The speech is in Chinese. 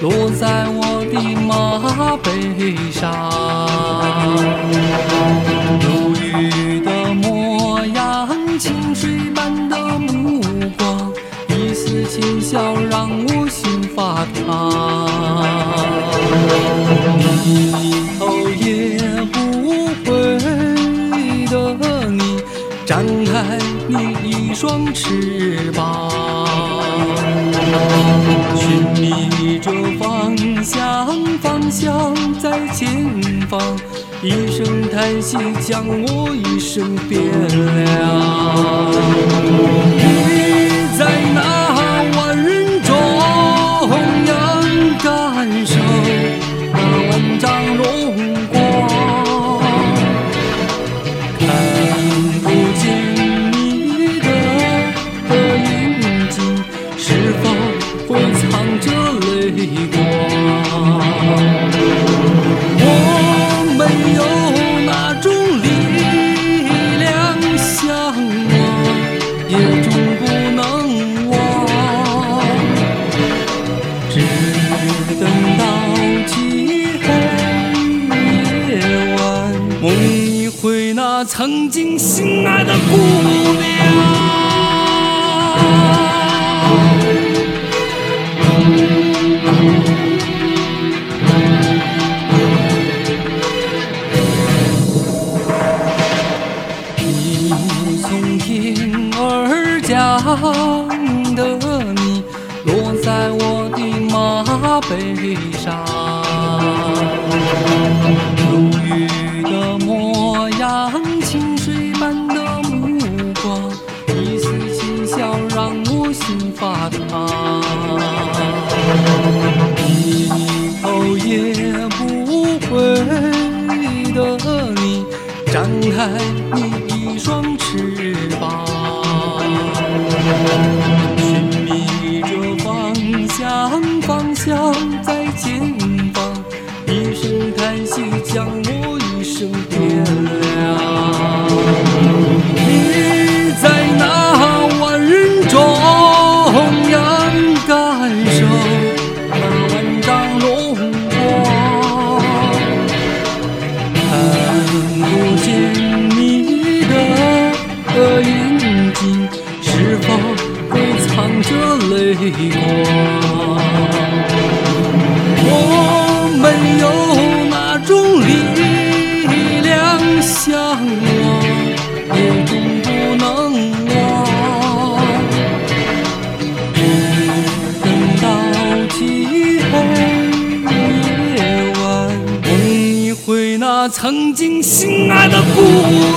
落在我的马背上。如玉的模样，清水般的目光，一丝浅笑让我心发烫。低头也不回的你，展开你一双翅膀，寻觅着方向，方向在前方。一声叹息，将我一生点亮。终不能忘。只等到漆黑夜晚，梦一回那曾经心爱的姑娘。你从天而想的你，落在我的马背上。如玉的模样，清水般的目光，一丝浅笑让我心发烫。低头也不回的你，展开在前方。一声叹息，将我一生点亮。你在那万人中央感受那万丈荣光，看不见你的眼睛，是否会藏着泪光？曾经心爱的姑娘。